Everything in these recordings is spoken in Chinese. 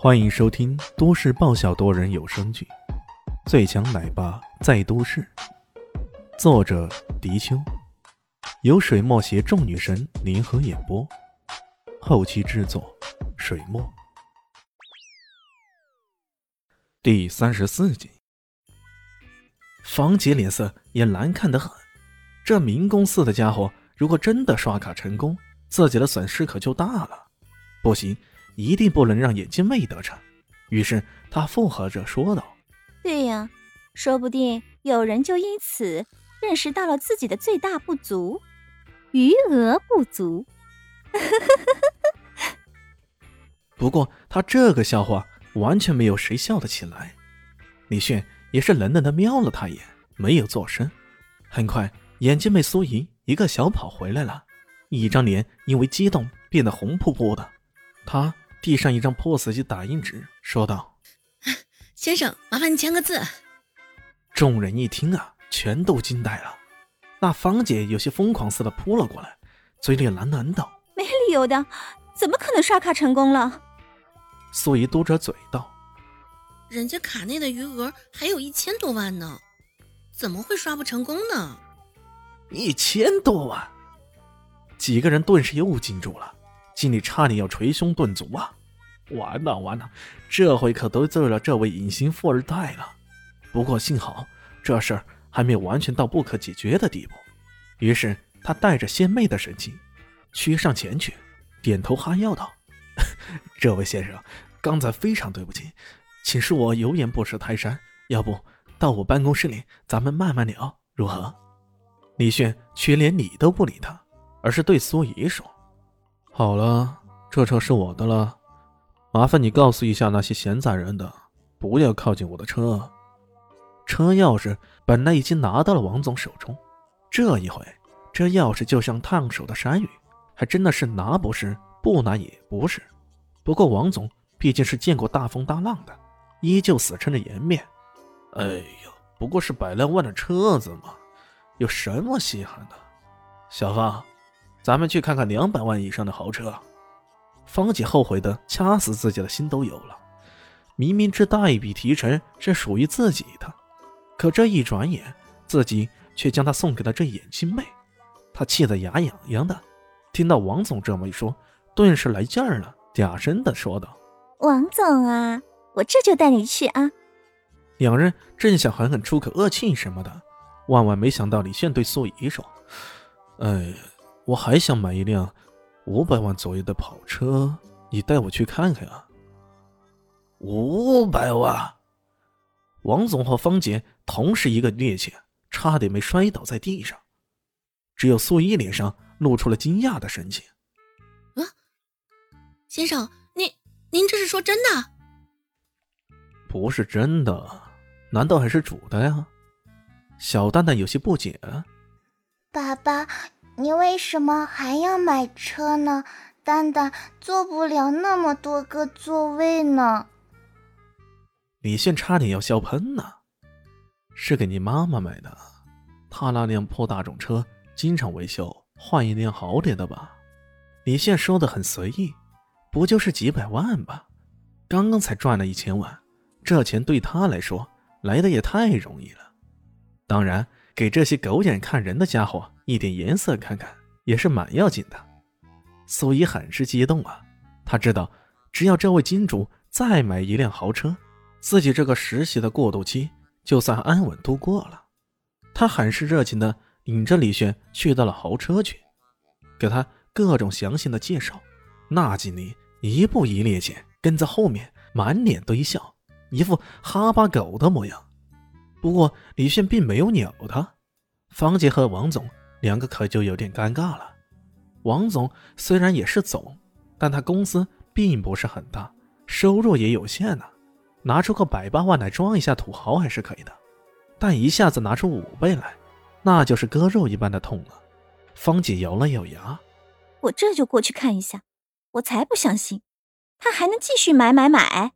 欢迎收听都市爆笑多人有声剧《最强奶爸在都市》，作者：迪秋，由水墨携众女神联合演播，后期制作：水墨。第三十四集，房杰脸色也难看得很。这明公司的家伙，如果真的刷卡成功，自己的损失可就大了。不行，一定不能让眼镜妹得逞。于是他附和着说道：“对呀，说不定有人就因此认识到了自己的最大不足——余额不足。”不过他这个笑话完全没有谁笑得起来。李炫也是冷冷的瞄了他一眼，没有作声。很快。眼镜妹苏怡一个小跑回来了，一张脸因为激动变得红扑扑的。她递上一张 POS 机打印纸，说道：“先生，麻烦你签个字。”众人一听啊，全都惊呆了。那芳姐有些疯狂似的扑了过来，嘴里喃喃道：“没理由的，怎么可能刷卡成功了？”苏怡嘟着嘴道：“人家卡内的余额还有一千多万呢，怎么会刷不成功呢？”一千多万，几个人顿时又惊住了，心里差点要捶胸顿足啊！完了完了，这回可得罪了这位隐形富二代了。不过幸好这事儿还没有完全到不可解决的地步。于是他带着献媚的神情，趋上前去，点头哈腰道：“ 这位先生，刚才非常对不起，请恕我有眼不识泰山。要不到我办公室里，咱们慢慢聊，如何？”李炫却连理都不理他，而是对苏怡说：“好了，这车是我的了，麻烦你告诉一下那些闲杂人等，不要靠近我的车。”车钥匙本来已经拿到了王总手中，这一回，这钥匙就像烫手的山芋，还真的是拿不是，不拿也不是。不过王总毕竟是见过大风大浪的，依旧死撑着颜面：“哎呀，不过是百来万的车子嘛。”有什么稀罕的，小芳，咱们去看看两百万以上的豪车。方姐后悔的掐死自己的心都有了。明明这大一笔提成是属于自己的，可这一转眼，自己却将它送给了这眼镜妹。她气得牙痒痒的。听到王总这么一说，顿时来劲儿了，嗲声的说道：“王总啊，我这就带你去啊。”两人正想狠狠出口恶气什么的。万万没想到，李现对苏怡说：“哎，我还想买一辆五百万左右的跑车，你带我去看看啊。”五百万！王总和方杰同时一个趔趄，差点没摔倒在地上。只有素衣脸上露出了惊讶的神情。“啊，先生，您您这是说真的？”“不是真的，难道还是煮的呀？”小蛋蛋有些不解：“爸爸，你为什么还要买车呢？蛋蛋坐不了那么多个座位呢。”李现差点要笑喷了：“是给你妈妈买的，她那辆破大众车经常维修，换一辆好点的吧。”李现说的很随意：“不就是几百万吧？刚刚才赚了一千万，这钱对他来说来的也太容易了。”当然，给这些狗眼看人的家伙一点颜色看看也是蛮要紧的。苏怡很是激动啊，他知道只要这位金主再买一辆豪车，自己这个实习的过渡期就算安稳度过了。他很是热情的领着李轩去到了豪车区，给他各种详细的介绍。那经理一步一趔趄跟在后面，满脸堆笑，一副哈巴狗的模样。不过李炫并没有鸟他，方杰和王总两个可就有点尴尬了。王总虽然也是总，但他公司并不是很大，收入也有限呢。拿出个百八万来装一下土豪还是可以的，但一下子拿出五倍来，那就是割肉一般的痛了。方姐咬了咬牙：“我这就过去看一下，我才不相信他还能继续买买买。”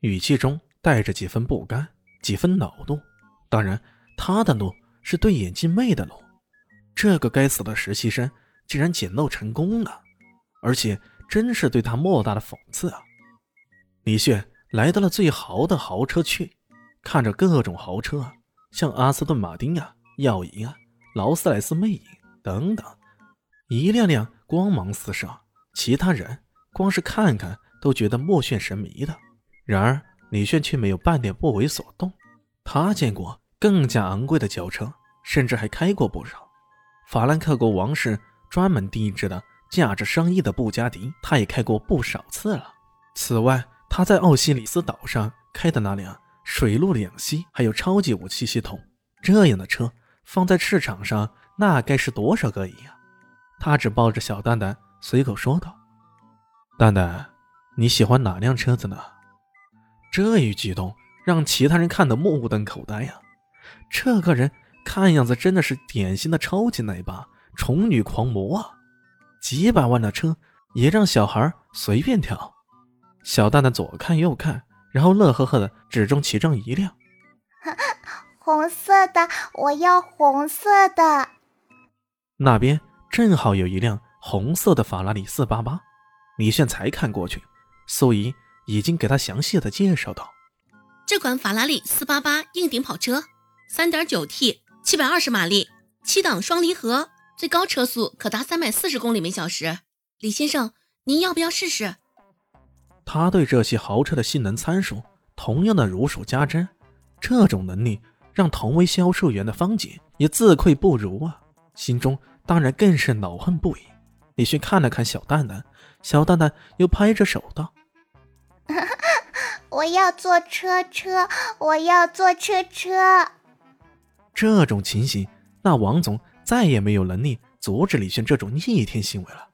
语气中带着几分不甘。几分恼怒，当然，他的怒是对眼镜妹的怒。这个该死的实习生竟然捡漏成功了，而且真是对他莫大的讽刺啊！李炫来到了最豪的豪车区，看着各种豪车啊，像阿斯顿马丁啊、耀影啊、劳斯莱斯魅影等等，一辆辆光芒四射，其他人光是看看都觉得目眩神迷的。然而李炫却没有半点不为所动，他见过更加昂贵的轿车，甚至还开过不少。法兰克国王室专门定制的价值上亿的布加迪，他也开过不少次了。此外，他在奥西里斯岛上开的那辆水陆两栖还有超级武器系统，这样的车放在市场上，那该是多少个亿啊！他只抱着小蛋蛋，随口说道：“蛋蛋，你喜欢哪辆车子呢？”这一举动让其他人看得目瞪口呆呀！这个人看样子真的是典型的超级奶爸、宠女狂魔啊！几百万的车也让小孩随便挑。小蛋蛋左看右看，然后乐呵呵的指中其中一辆，红色的，我要红色的。那边正好有一辆红色的法拉利四八八，李炫才看过去，素怡已经给他详细的介绍到：“这款法拉利四八八硬顶跑车，三点九 T，七百二十马力，七档双离合，最高车速可达三百四十公里每小时。李先生，您要不要试试？”他对这些豪车的性能参数同样的如数家珍，这种能力让同为销售员的方姐也自愧不如啊，心中当然更是恼恨不已。李迅看了看小蛋蛋，小蛋蛋又拍着手道：“我要坐车车，我要坐车车。”这种情形，那王总再也没有能力阻止李轩这种逆天行为了。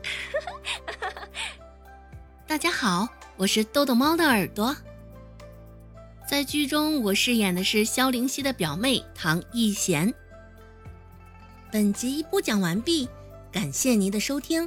大家好，我是豆豆猫的耳朵。在剧中，我饰演的是萧灵溪的表妹唐艺贤。本集播讲完毕，感谢您的收听。